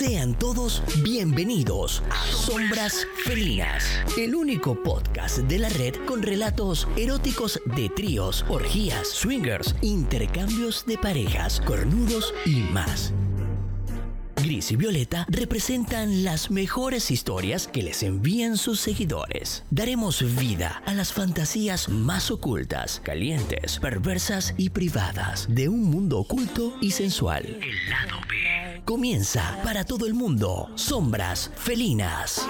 Sean todos bienvenidos a Sombras Felinas, el único podcast de la red con relatos eróticos de tríos, orgías, swingers, intercambios de parejas, cornudos y más. Gris y Violeta representan las mejores historias que les envían sus seguidores. Daremos vida a las fantasías más ocultas, calientes, perversas y privadas de un mundo oculto y sensual. El lado B. Comienza para todo el mundo. Sombras felinas.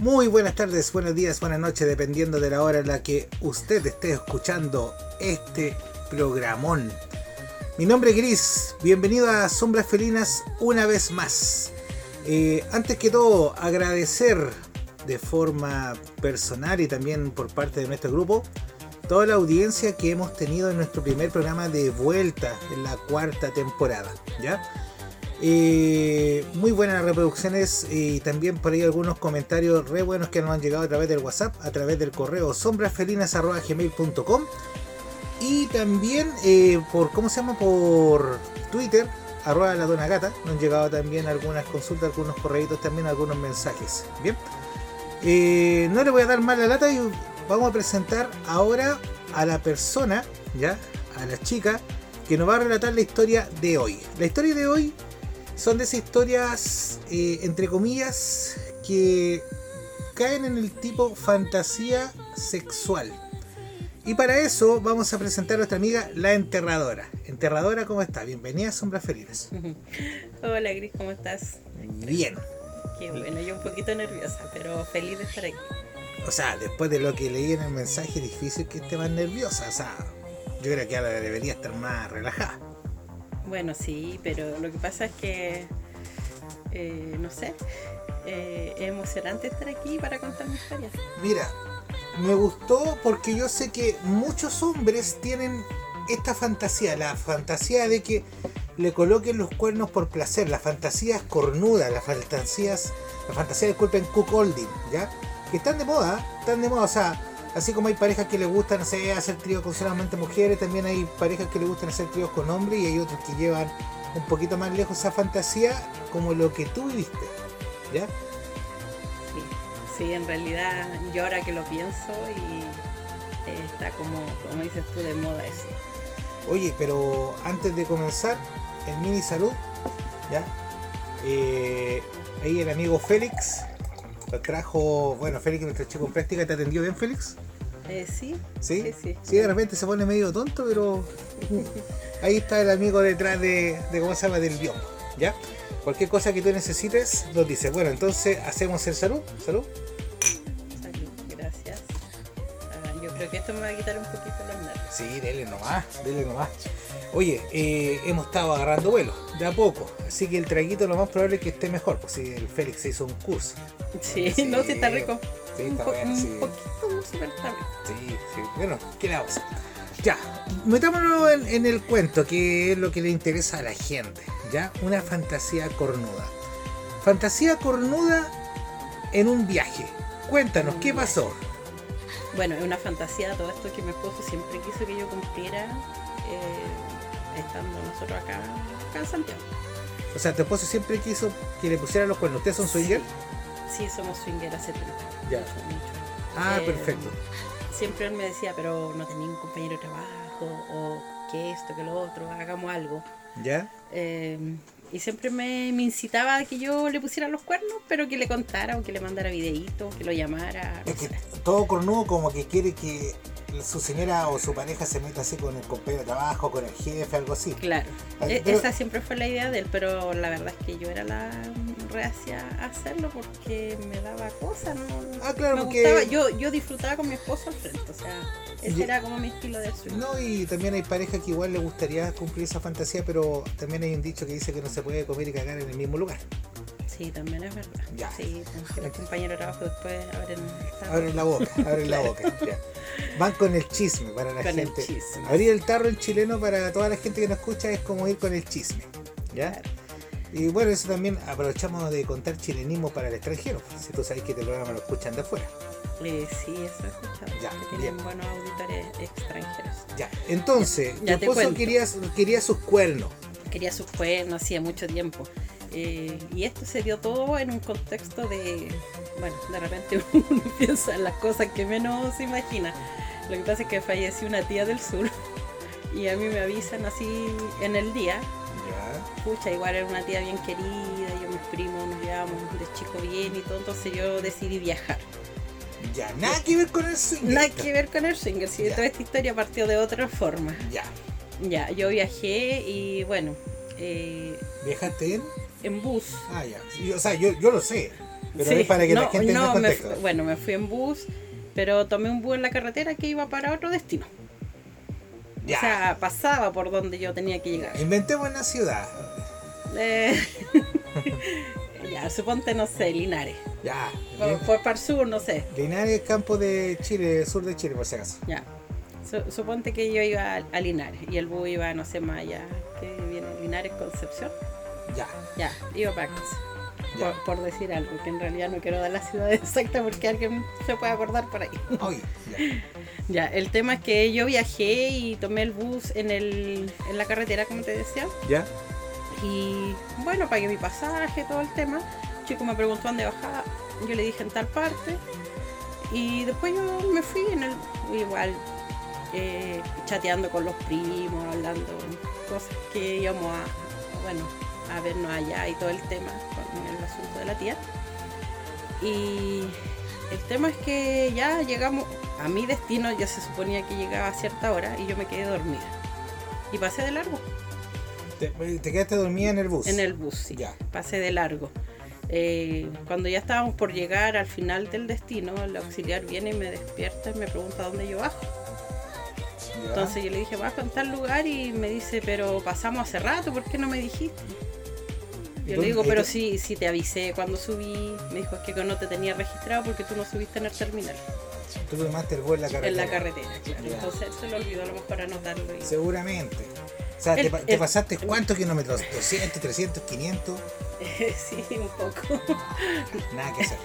Muy buenas tardes, buenos días, buenas noches, dependiendo de la hora en la que usted esté escuchando este programón. Mi nombre es Gris, bienvenido a Sombras Felinas una vez más. Eh, antes que todo, agradecer de forma personal y también por parte de nuestro grupo toda la audiencia que hemos tenido en nuestro primer programa de vuelta en la cuarta temporada. ¿ya? Eh, muy buenas reproducciones y también por ahí algunos comentarios re buenos que nos han llegado a través del WhatsApp, a través del correo sombrasfelinas.gmail.com y también eh, por, ¿cómo se llama? Por Twitter, arroba la dona gata, nos han llegado también algunas consultas, algunos correitos, también algunos mensajes. Bien, Eh, no le voy a dar más la lata y vamos a presentar ahora a la persona, ya, a la chica que nos va a relatar la historia de hoy. La historia de hoy son de esas historias, eh, entre comillas, que caen en el tipo fantasía sexual. Y para eso vamos a presentar a nuestra amiga La Enterradora. Enterradora, ¿cómo está? Bienvenida a Sombras Felinas. Hola Gris, ¿cómo estás? Bien. Qué bueno, yo un poquito nerviosa, pero feliz de estar aquí. O sea, después de lo que leí en el mensaje, es difícil que esté más nerviosa. O sea, yo creo que ahora debería estar más relajada. Bueno, sí, pero lo que pasa es que, eh, no sé, eh, es emocionante estar aquí para contar mi historia. Mira, me gustó porque yo sé que muchos hombres tienen esta fantasía, la fantasía de que le coloquen los cuernos por placer, las fantasías cornudas, las fantasías, la fantasía disculpen, cuckolding, ¿ya? Que están de moda, están de moda, o sea, así como hay parejas que les gustan, hacer tríos con solamente mujeres, también hay parejas que les gustan hacer tríos con hombres y hay otros que llevan un poquito más lejos esa fantasía como lo que tú viviste, ¿ya? Sí, sí, en realidad yo ahora que lo pienso y eh, está como, como dices tú, de moda eso. Oye, pero antes de comenzar, el mini salud, ¿ya? Eh, ahí el amigo Félix trajo, bueno, Félix, nuestro chico en práctica, ¿te atendió bien, Félix? Eh, sí, ¿Sí? sí, sí. Sí, de repente se pone medio tonto, pero ahí está el amigo detrás de, de ¿cómo se llama? Del biombo, ¿ya? Cualquier cosa que tú necesites, nos dice. Bueno, entonces hacemos el salud, salud. Salud, esto me va a quitar un poquito los nervios. Sí, dele nomás, dele nomás. Oye, eh, hemos estado agarrando vuelo, de a poco. Así que el traguito lo más probable es que esté mejor, pues si el Félix se hizo un curso. Sí, Sí. no, sí está rico. Sí, un, un sí. poquito, súper está rico. Sí, sí. Bueno, ¿qué le vamos? Ya, metámonos en, en el cuento, que es lo que le interesa a la gente. ¿Ya? Una fantasía cornuda. Fantasía cornuda en un viaje. Cuéntanos, ¿qué pasó? Bueno, es una fantasía todo esto que mi esposo siempre quiso que yo cumpliera eh, estando nosotros acá, acá en Santiago. O sea, tu esposo siempre quiso que le pusieran los cuernos. ¿Ustedes son swinger? Sí, somos swingers hace tiempo. Ya. Ah, Eh, perfecto. Siempre él me decía, pero no tenía un compañero de trabajo, o que esto, que lo otro, hagamos algo. ¿Ya? Eh, y siempre me, me incitaba a que yo le pusiera los cuernos, pero que le contara o que le mandara videitos, que lo llamara. no Es que sé. todo cornudo como que quiere que su señora o su pareja se meta así con el compañero de trabajo, con el jefe, algo así. Claro, e- pero- esa siempre fue la idea de él, pero la verdad es que yo era la reacia a hacerlo porque me daba cosa, ¿no? Ah, claro, me porque- gustaba, yo, yo disfrutaba con mi esposo al frente, o sea, ese Y- era como mi estilo de swing. No, y también hay parejas que igual les gustaría cumplir esa fantasía, pero también hay un dicho que dice que no se puede comer y cagar en el mismo lugar. Sí, también es verdad. Ya. Sí, porque los compañeros de trabajo después abren el tarro. Abren la boca, abren la boca. ya. Van con el chisme para la Con el gente. chisme. Abrir el tarro en chileno para toda la gente que nos escucha es como ir con el chisme. ¿Ya? Claro. Y bueno, eso también aprovechamos de contar chilenismo para el extranjero. Si tú sabes que este programa lo escuchan de afuera. Eh, sí, eso he escuchado. Ya, que tienen buenos auditores extranjeros. Ya. Entonces, Ya tu esposo quería, quería sus cuernos. Quería sus cuernos hacía mucho tiempo. Eh, y esto se dio todo en un contexto de, bueno, de repente uno piensa en las cosas que menos se imagina. Lo que pasa es que falleció una tía del sur y a mí me avisan así en el día. Ya. Pucha, igual era una tía bien querida, yo mis primos nos llevamos de chico bien y todo, entonces yo decidí viajar. Ya, nada que ver con el swing. Nada que ver con el swinger, si toda esta historia partió de otra forma. Ya. Ya, yo viajé y bueno, eh, ¿Viajaste en? en bus. Ah, ya. Sí, O sea, yo, yo lo sé. Pero Sí, es para que la no, gente no, me bueno, me fui en bus, pero tomé un bus en la carretera que iba para otro destino. Ya. O sea, pasaba por donde yo tenía que llegar. Inventemos una ciudad. Eh, ya, suponte, no sé, Linares. Ya. Por, por para el sur, no sé. Linares, campo de Chile, sur de Chile, por si acaso. Ya. Su- suponte que yo iba a, a Linares y el bus iba, no sé, más allá, que viene Linares, Concepción. Ya. Ya, iba para casa. Por, por decir algo, que en realidad no quiero dar la ciudad exacta porque alguien se puede acordar por ahí. Oye, ya. Ya, el tema es que yo viajé y tomé el bus en, el, en la carretera, como te decía. ¿Ya? Y bueno, pagué mi pasaje, todo el tema. El chico me preguntó dónde bajaba. Yo le dije en tal parte. Y después yo me fui en el. Igual, eh, chateando con los primos, hablando cosas que íbamos a. Bueno, a vernos allá y todo el tema con el asunto de la tía. Y el tema es que ya llegamos a mi destino, ya se suponía que llegaba a cierta hora y yo me quedé dormida. Y pasé de largo. Te, te quedaste dormida en el bus. En el bus, sí. Ya. Pasé de largo. Eh, cuando ya estábamos por llegar al final del destino, el auxiliar viene y me despierta y me pregunta dónde yo bajo. Ya. Entonces yo le dije, bajo en tal lugar y me dice, pero pasamos hace rato, ¿por qué no me dijiste? Yo ¿Dónde- le digo, pero sí, sí te avisé cuando subí. Me dijo, es que no te tenía registrado porque tú no subiste en el terminal, Tú tomaste el bus en la carretera. en la carretera, claro. Ya. Entonces él se lo olvidó a lo mejor anotarlo. Y... Seguramente. O sea, El- te, pa- te el- pasaste cuántos kilómetros? ¿200, 300, 500? sí, un poco. Nada que hacer.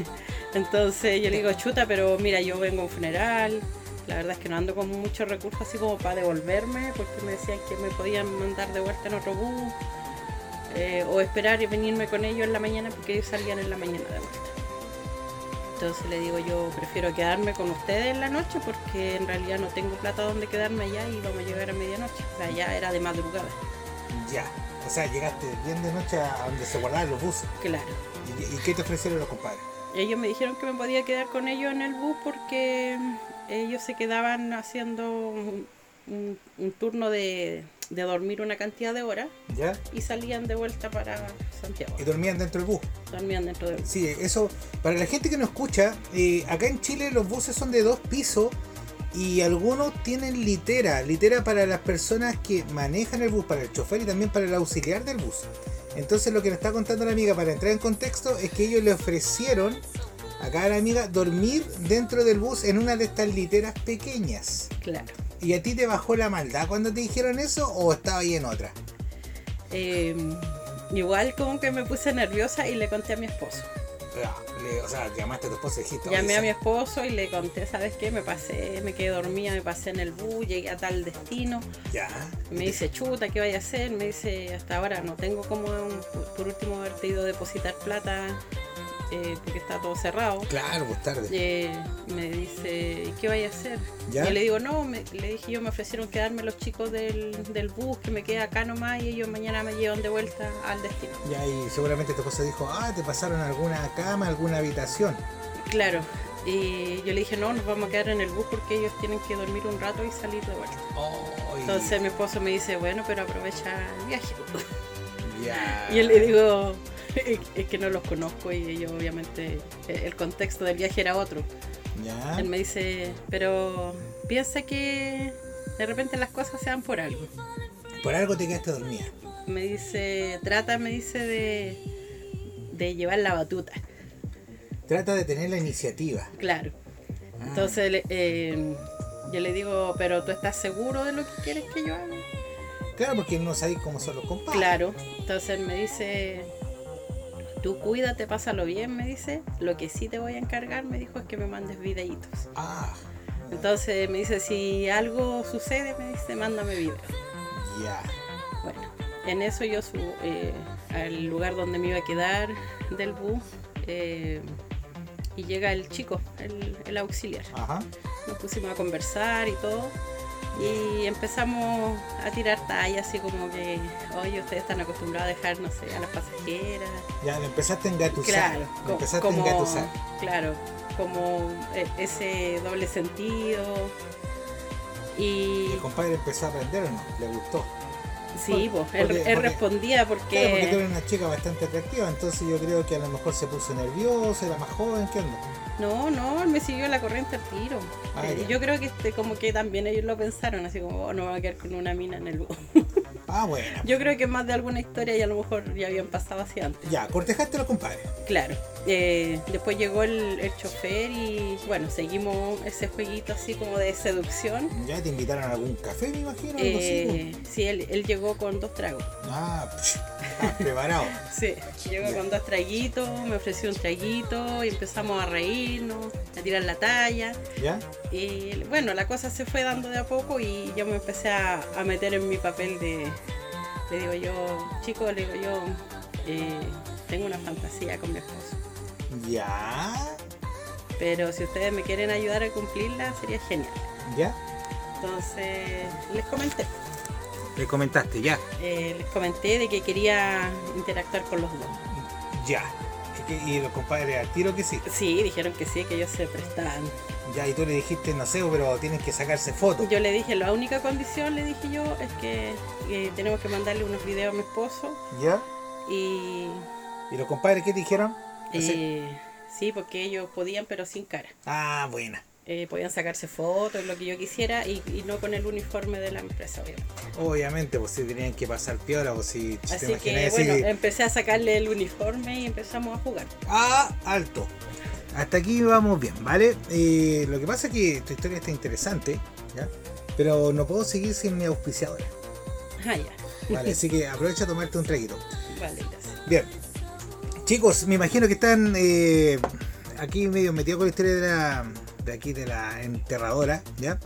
Entonces yo le digo, chuta, pero mira, yo vengo a un funeral. La verdad es que no ando con muchos recursos así como para devolverme, porque me decían que me podían mandar de vuelta en otro bus. Eh, o esperar y venirme con ellos en la mañana, porque ellos salían en la mañana de vuelta. Entonces le digo, yo prefiero quedarme con ustedes en la noche, porque en realidad no tengo plata donde quedarme allá y vamos a llegar a medianoche. O sea, ya era de madrugada, Ya. O sea, llegaste bien de noche a donde se guardaban los buses. claro. ¿Y, y qué te ofrecieron los compadres? Ellos me dijeron que me podía quedar con ellos en el bus porque ellos se quedaban haciendo un, un- un turno de, de dormir una cantidad de horas ¿Ya? y salían de vuelta para Santiago. Y dormían dentro del bus. Dormían dentro del bus. Sí, eso, para la gente que nos escucha, eh, acá en Chile los buses son de dos pisos y algunos tienen litera, litera para las personas que manejan el bus, para el chofer y también para el auxiliar del bus. Entonces lo que nos está contando la amiga para entrar en contexto es que ellos le ofrecieron acá a la amiga dormir dentro del bus en una de estas literas pequeñas. Claro. ¿Y a ti te bajó la maldad cuando te dijeron eso o estaba ahí en otra? Eh, igual como que me puse nerviosa y le conté a mi esposo. Ah, le- o sea, llamaste a tu esposa y dijiste... "Oye, Llamé a mi esposo y le conté, ¿sabes qué? Me pasé, me quedé dormida, me pasé en el bus, llegué a tal destino. Ya. Me dice, chuta, ¿qué vaya a hacer? Me dice, hasta ahora no tengo como, un- por último, haberte ido a depositar plata eh, porque está todo cerrado. Claro, pues tarde. Eh, me dice, ¿y qué vaya a hacer? ¿Ya? Y le digo, no, me- le dije yo, me ofrecieron quedarme los chicos del, del bus, que me queda acá nomás y ellos mañana me llevan de vuelta al destino. Ya, y seguramente tu esposa dijo, ah, te pasaron alguna cama, alguna habitación. Claro. Y yo le dije, no, nos vamos a quedar en el bus porque ellos tienen que dormir un rato y salir de vuelta. Oh, y- Entonces mi esposo me dice, bueno, pero aprovecha el viaje. Y yo le digo, es que no los conozco y yo obviamente eh, el contexto del viaje era otro. Ya. Él me dice, pero piensa que de repente las cosas se dan por algo. Por algo te quedaste dormida. Me dice, trata, me dice de, de llevar la batuta. Trata de tener la iniciativa. Claro. Ah. Entonces eh, yo le digo, pero tú estás seguro de lo que quieres que yo haga. Claro, porque no sabéis cómo son los compadres. Claro. Entonces me dice, tú cuídate, pásalo bien, me dice. Lo que sí te voy a encargar, me dijo, es que me mandes videitos. Ah, Entonces me dice, si algo sucede, me dice, mándame video. ya. Bueno, en eso yo subo eh, al lugar donde me iba a quedar del bus eh, y llega el chico, el, el auxiliar. Ajá. Nos pusimos a conversar y todo y empezamos a tirar tallas así como que, oye, ustedes están acostumbrados a dejar, no sé, a las pasajeras. Ya, le empezaste a engatusar. Claro, co- empezaste como, a engatusar. claro, como eh, ese doble sentido. Y Y el compadre empezó a aprender o no, le gustó. Sí, pues, él, porque- él respondía porque... Claro, porque tú eres una chica bastante atractiva, entonces yo creo que a lo mejor se puso nerviosa, era más joven, ¿qué onda? No, no, él me siguió la corriente al tiro. Ah, Eh, ya. yo creo que este, como que también ellos lo pensaron, así como, oh, no me voy a quedar con una mina en el bus. Ah, bueno. yo creo que más de alguna historia y a lo mejor ya habían pasado así antes. Ya, cortejaste a los compadres. Claro. Eh, después llegó el, el chofer y bueno, seguimos ese jueguito así como de seducción. Ya te invitaron a algún café, me imagino, algo así. Eh, sí, él, él llegó con dos tragos. Ah, psh, preparado. Sí, llegó Ya. con dos traguitos, me ofreció un traguito y empezamos a reírnos, a tirar la talla. ¿Ya? Y bueno, la cosa se fue dando de a poco y yo me empecé a, a meter en mi papel de, le digo yo, chicos, le digo yo, eh, tengo una fantasía con mi esposo. ¿Ya? Pero si ustedes me quieren ayudar a cumplirla, sería genial. ¿Ya? Entonces les comenté, Le comentaste, ya. eh, les comenté de que quería interactuar con los dos. Ya. Y los compadres al tiro que sí. Sí, dijeron que sí, que ellos se prestaban. Ya, y tú le dijiste, no sé, pero tienes que sacarse fotos. Yo le dije, la única condición, le dije yo, es que eh, tenemos que mandarle unos videos a mi esposo ¿Ya? y ¿Y los compadres qué te dijeron? Así- Eh, sí, porque ellos podían, pero sin cara. Ah, buena. Eh, podían sacarse fotos, lo que yo quisiera, y, y no con el uniforme de la empresa, obviamente. Obviamente, pues si tenían que pasar piola, pues si te Así imaginas que, si- bueno, empecé a sacarle el uniforme y empezamos a jugar. Ah, alto. Hasta aquí vamos bien, ¿vale? Eh, lo que pasa es que tu historia está interesante, ¿ya? Pero no puedo seguir sin mi auspiciadora. Ah, ya. Vale, así que aprovecha a tomarte un traguito. Vale, gracias. Bien. Chicos, me imagino que están eh, aquí medio metidos con la historia de la. de aquí de la enterradora, ¿ya?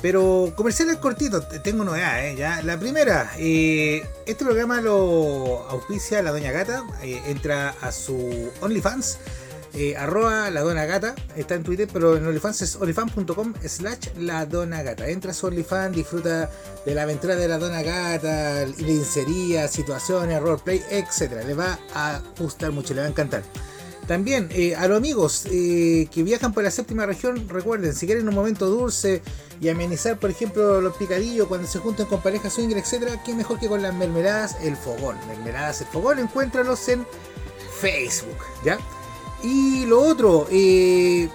Pero comerciales cortitos, te- tengo novedades, ¿eh? ¿ya? La primera, eh, este programa lo auspicia la Doña Gata, eh, entra a su OnlyFans, eh, arroba la Dona Gata, está en Twitter, pero en OnlyFans es onlyfans.com slash la Dona Gata. Entra a su OnlyFans, disfruta de la aventura de la Dona Gata, lencería, situaciones, roleplay, etc. Le va a gustar mucho, le va a encantar. También eh, a los amigos eh, que viajan por la séptima región, recuerden, si quieren un momento dulce y amenizar, por ejemplo, los picadillos cuando se junten con parejas swinger, etcétera, qué mejor que con las mermeladas El Fogón. Mermeladas El Fogón, encuéntralos en Facebook, ¿ya? Y lo otro, eh,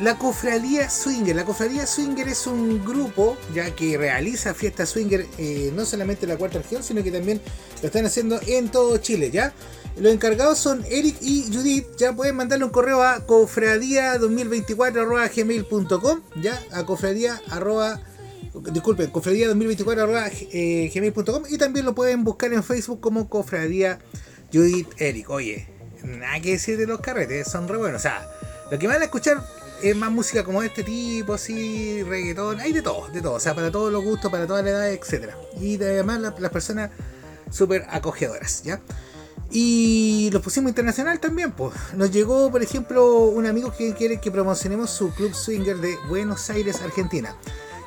la Cofradía Swinger. La Cofradía Swinger es un grupo ya que realiza fiestas swinger eh, no solamente en la cuarta región, sino que también lo están haciendo en todo Chile, ¿ya? Los encargados son Eric y Judith. Ya pueden mandarle un correo a cofradía2024.gmail.com, ya, a cofradía arroba- disculpen, cofradía2024.gmail.com y también lo pueden buscar en Facebook como Cofradía Judith Eric. Oye, nada que decir de los carretes, son re buenos. O sea, lo que van a escuchar es más música como este tipo, así, reggaetón, hay de todo, de todo. O sea, para todos los gustos, para todas las edades, etc. Y además la- las personas súper acogedoras, ¿ya? Y los pusimos internacional también, pues. Nos llegó, por ejemplo, un amigo que quiere que promocionemos su club swinger de Buenos Aires, Argentina.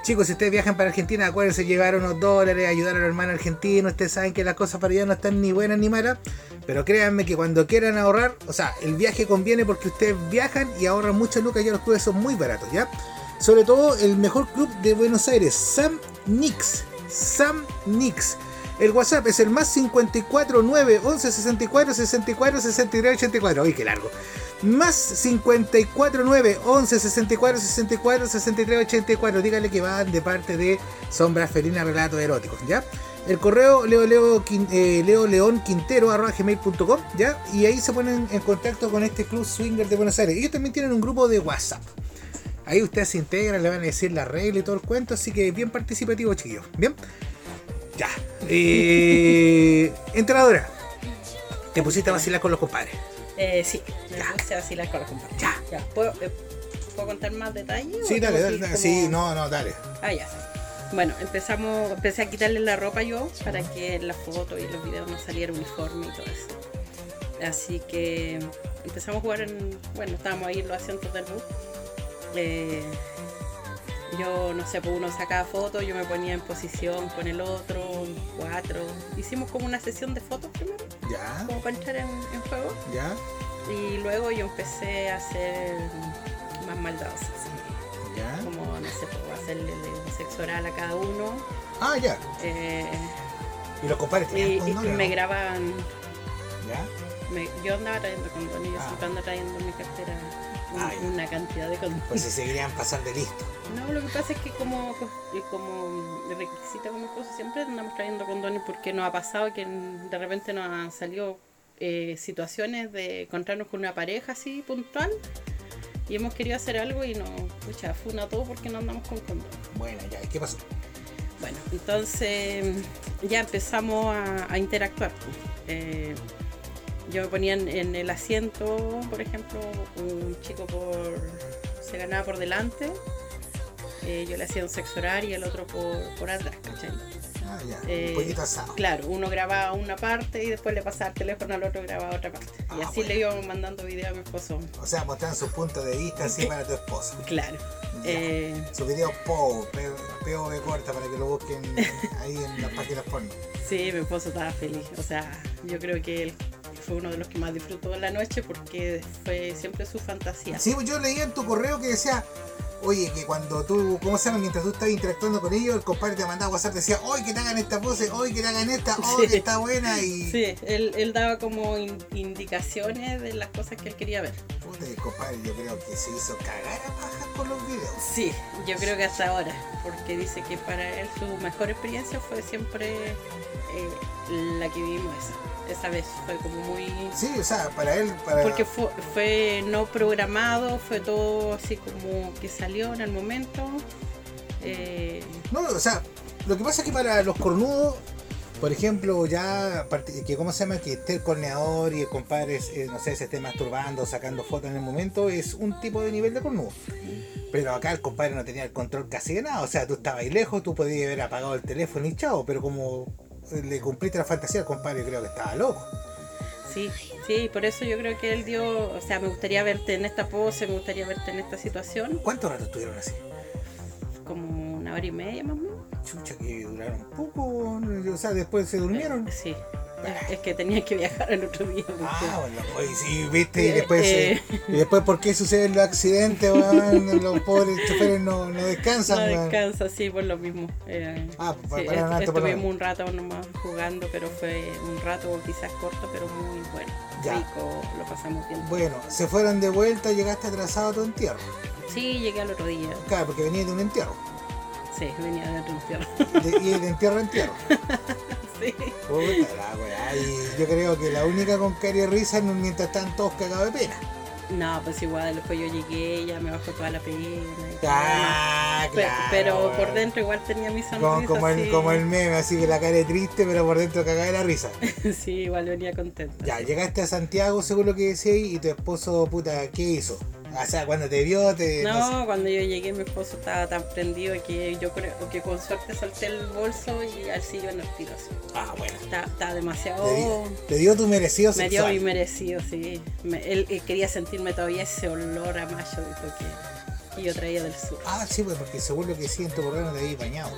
Chicos, si ustedes viajan para Argentina, acuérdense de llevar unos dólares, ayudar a los hermanos argentinos. Ustedes saben que las cosas para allá no están ni buenas ni malas. Pero créanme que cuando quieran ahorrar, o sea, el viaje conviene porque ustedes viajan y ahorran muchas lucas. Ya los clubes son muy baratos, ¿ya? Sobre todo el mejor club de Buenos Aires, Sam Nix. Sam Nix. El WhatsApp es el más 54 9 11 64 64 63 84. Uy, qué largo. Más 54 9 11 64 64 63 84. Dígale que van de parte de Sombras Felinas Relatos Eróticos, ¿ya? El correo leo, leo, eh, leo león quintero arroba gmail.com, ¿ya? Y ahí se ponen en contacto con este club swinger de Buenos Aires. Ellos también tienen un grupo de WhatsApp. Ahí ustedes se integran, le van a decir la regla y todo el cuento, así que bien participativo, chiquillos. Bien, ya. Eh, entrenadora, te pusiste a vacilar con los compadres. Eh, sí, me Ya. puse a vacilar con los compadres. Ya. ¿Puedo, eh, ¿Puedo contar más detalles? Sí, dale, dale. ir dale. como- Sí, no, no, dale. Ah, ya. Bueno, empezamos, empecé a quitarle la ropa yo para que la foto y los videos no saliera uniforme y todo eso. Así que empezamos a jugar en, bueno, estábamos ahí en los asientos del bus. Eh, yo, no sé, pues uno sacaba fotos, yo me ponía en posición con el otro, cuatro. Hicimos como una sesión de fotos primero, Ya, como para entrar en, en juego. ya, Y luego yo empecé a hacer más maldadosas. ya. Como, no sé, pues, hacerle sexo oral a cada uno. Ah, ya. eh, Y los compadres y, y me ¿no? grababan. Ya. me- yo andaba trayendo condones, yo Ah. siempre ando trayendo en mi cartera un- una cantidad de condones. Pues si se querían pasar de listo. No, lo que pasa es que como, eh, como requisita como cosa siempre andamos trayendo condones porque nos ha pasado que de repente nos han salido eh, situaciones de encontrarnos con una pareja así puntual y hemos querido hacer algo y nos, pucha, funa todo porque no andamos con condones. Bueno, ya, ¿y qué pasó? Bueno, entonces ya empezamos a, a interactuar. Eh, yo me ponía en, el asiento, por ejemplo, un chico por se ganaba por delante, eh, yo le hacía un sexo oral y el otro por, por atrás, ¿cachai? Ah, ya. Eh, un poquito asado. Claro, uno grababa una parte y después le pasaba el teléfono al otro grababa otra parte. y Ah, así bueno. le íbamos mandando video a mi esposo. O sea, mostrando su punto de vista así para tu esposo. Claro. Eh, Su video POV, POV corta para que lo busquen ahí en las páginas porno. Sí, mi esposo estaba feliz. O sea, yo creo que él fue uno de los que más disfrutó la noche porque fue siempre su fantasía. Sí, pues yo leía en tu correo que decía, oye, que cuando tú, ¿cómo se llama? Mientras tú estabas interactuando con ellos, el compadre te mandaba WhatsApp, decía, hoy que te hagan esta pose, hoy que te hagan esta, hoy Sí. que está buena y... Sí, él, él daba como in- indicaciones de las cosas que él quería ver. Puta, el compadre yo creo que se hizo cagar a pajas con los videos. Sí, yo creo que hasta ahora, porque dice que para él su mejor experiencia fue siempre eh, la que vivimos esa. Esa vez fue como muy... Sí, o sea, para él, para... Porque fue, fue no programado, fue todo así como que salió en el momento. Eh, No, o sea, lo que pasa es que para los cornudos, por ejemplo, ya, que ¿cómo se llama? Que esté el corneador y el compadre, eh, no sé, se esté masturbando, sacando fotos en el momento, es un tipo de nivel de cornudo. Pero acá el compadre no tenía el control casi de nada, o sea, tú estabas ahí lejos, tú podías haber apagado el teléfono y chao, pero como le cumpliste la fantasía al compadre, yo creo que estaba loco. Sí, sí, por eso yo creo que él dio, o sea, me gustaría verte en esta pose, me gustaría verte en esta situación, ¿Cuánto rato estuvieron así? como una hora y media más o menos. Chucha, que duraron poco, o sea, después se durmieron. Sí, es que tenía que viajar el otro día. porque- Ah, bueno, oye, sí, viste, y después, eh. eh, y después ¿por qué suceden los accidentes? Los pobres choferes no, no descansan, no weón. descansa, sí, por lo mismo. Eh, Ah, sí, para- est- estuvimos un rato nomás jugando, pero fue un rato quizás corto, pero muy bueno. Ya. Rico, lo pasamos bien. Bueno, se fueron de vuelta, llegaste atrasado a tu entierro. Sí, llegué al otro día. Claro, porque venía de un entierro. Sí, venía de otro infierno. De- y de entierro a entierro. sí. Puta la yo creo que la única con cara y risa no- mientras están todos cagados de pena. No, pues igual, después yo llegué, ya me bajó toda la pena. Ah, claro. pero por dentro igual tenía mi sonrisa. Como, como, el, como el meme, así que la cara es triste, pero por dentro cagada de la risa. sí, igual venía contenta. Ya, llegaste a Santiago, según lo que decías, y tu esposo, puta, ¿qué hizo? O sea, cuando te vio, te. No, no sé. cuando yo llegué mi esposo estaba tan prendido que yo creo que con suerte solté el bolso y al sillón en el tiro así. Ah, bueno. Está, está demasiado... Te, dio, te dio tu merecido Me dio mi merecido, sí. Me- él, él quería sentirme todavía ese olor a mayo dijo que, yo traía del sur. Ah, sí, pues porque según lo que sí en tu programa te habías bañado.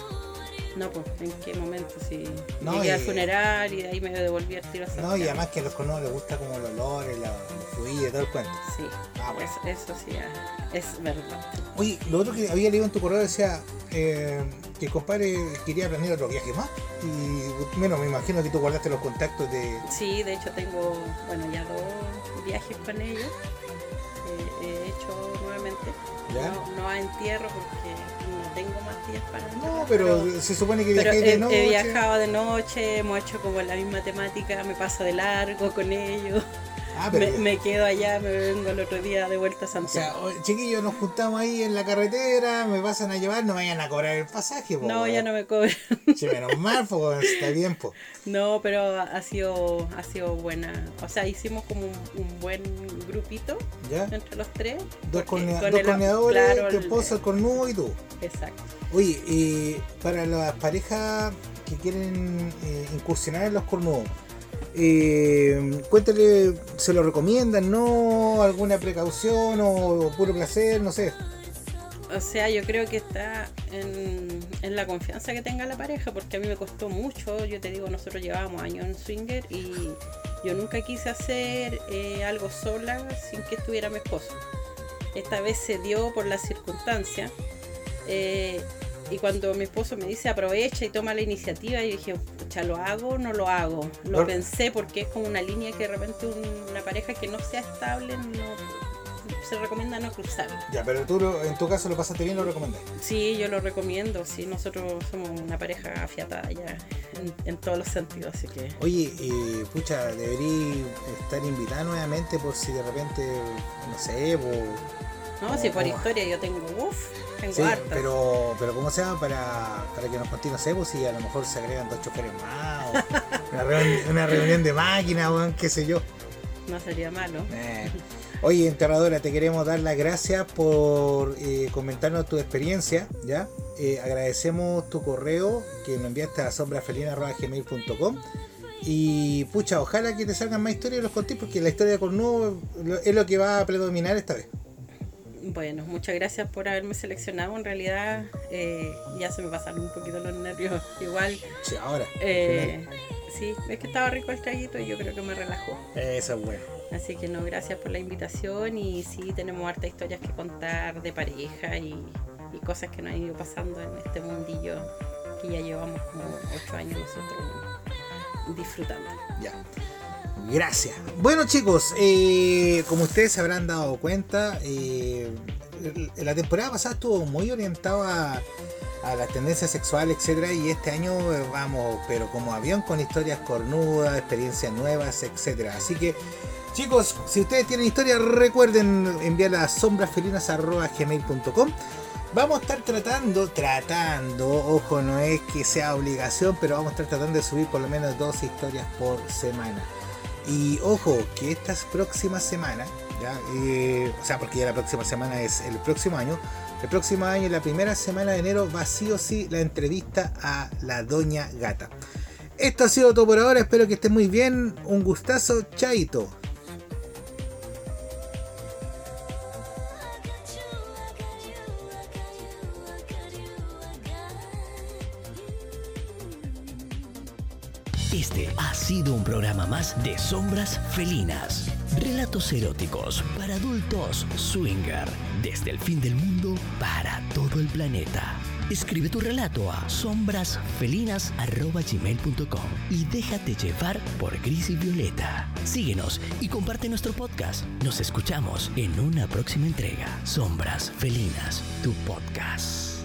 No, pues, ¿en qué momento? Si No, llegué al y- funeral y de ahí me devolví al tiro a No, y además que a los cornudos les gusta como el olor, el, fluido y todo el cuento. Sí, Ah, bueno. eso, eso sí, es verdad. Oye, lo otro que había leído en tu correo decía eh, que el compadre quería planear otro viaje más. Y bueno, me imagino que tú guardaste los contactos de. Sí, de hecho tengo, bueno, ya dos viajes con ellos. eh, he hecho nuevamente. ¿Ya? No, no a entierro porque tengo más días para No, pero, se supone que viajé de noche. he viajado de noche, hemos hecho como la misma temática, me paso de largo con ellos, Ah, pero. me, me quedo allá, me vengo el otro día de vuelta a O sea, Santiago. o- chiquillos, nos juntamos ahí en la carretera, me pasan a llevar, no me vayan a cobrar el pasaje, po, no, ya no me cobran. Che, menos mal, pues está bien, pues. No, pero ha sido, ha sido buena. O sea, hicimos como un, un buen grupito ¿Ya? entre los tres. Dos, cornea- con dos el- corneadores, claro, tu esposa, el cornudo y tú. Exacto. Oye, eh, para las parejas que quieren eh, incursionar en los cornudos, eh, cuéntale, ¿se lo recomiendan? ¿No? ¿Alguna precaución o puro placer? No sé. O sea, yo creo que está en, la confianza que tenga la pareja, porque a mí me costó mucho. Yo te digo, nosotros llevábamos años en swinger y yo nunca quise hacer eh, algo sola sin que estuviera mi esposo. Esta vez se dio por las circunstancias. eh, y cuando mi esposo me dice aprovecha y toma la iniciativa, yo dije, pucha, ¿lo hago o no lo hago? Lo pensé porque es como una línea que de repente un- una pareja que no sea estable no, se recomienda no cruzarla. Ya, pero tú lo- en tu caso lo pasaste bien, lo recomendás. Sí, yo lo recomiendo. Sí, nosotros somos una pareja afiatada ya en, en todos los sentidos, así que Oye, eh, pucha, deberí estar invitada nuevamente por si de repente, no sé, po- no, si por Oh. historia yo tengo, uff, tengo Sí, pero, pero ¿cómo se llama? Para, para que nos contéis, no sé, pues si a lo mejor se agregan dos choferes más, o una, reunión, una reunión de máquinas, weón, qué sé yo. No sería malo. Eh. Oye, enterradora, te queremos dar las gracias por eh, comentarnos tu experiencia, ¿ya? Eh, agradecemos tu correo que nos enviaste a sombrafelina.gmail.com y pucha, ojalá que te salgan más historias y los contéis porque la historia de Cornudo es lo que va a predominar esta vez. Bueno, muchas gracias por haberme seleccionado. En realidad eh, ya se me pasaron un poquito los nervios. Igual, Sí, ahora. eh, sí, es que estaba rico el traguito y yo creo que me relajó. Eso es bueno. Así que no, gracias por la invitación y sí, tenemos hartas historias que contar de pareja y, y cosas que nos han ido pasando en este mundillo que ya llevamos como ocho años nosotros disfrutando. Ya. Gracias. Bueno chicos, eh, como ustedes se habrán dado cuenta, eh, la temporada pasada estuvo muy orientada a, las tendencias sexuales, etcétera, y este año eh, vamos, pero como avión con historias cornudas, experiencias nuevas, etcétera. Así que chicos, si ustedes tienen historias, recuerden enviarlas a sombrasfelinas.gmail.com Vamos a estar tratando, tratando, ojo, no es que sea obligación, pero vamos a estar tratando de subir por lo menos dos historias por semana. Y ojo, que estas próximas semanas, ¿ya? Eh, o sea, porque ya la próxima semana es el próximo año, el próximo año, la primera semana de enero, va sí o sí la entrevista a la Doña Gata. Esto ha sido todo por ahora, espero que estén muy bien, un gustazo, chaito. Programa más de Sombras Felinas. Relatos eróticos para adultos swinger. Desde el fin del mundo para todo el planeta. Escribe tu relato a sombrasfelinas.gmail.com y déjate llevar por Gris y Violeta. Síguenos y comparte nuestro podcast. Nos escuchamos en una próxima entrega. Sombras Felinas, tu podcast.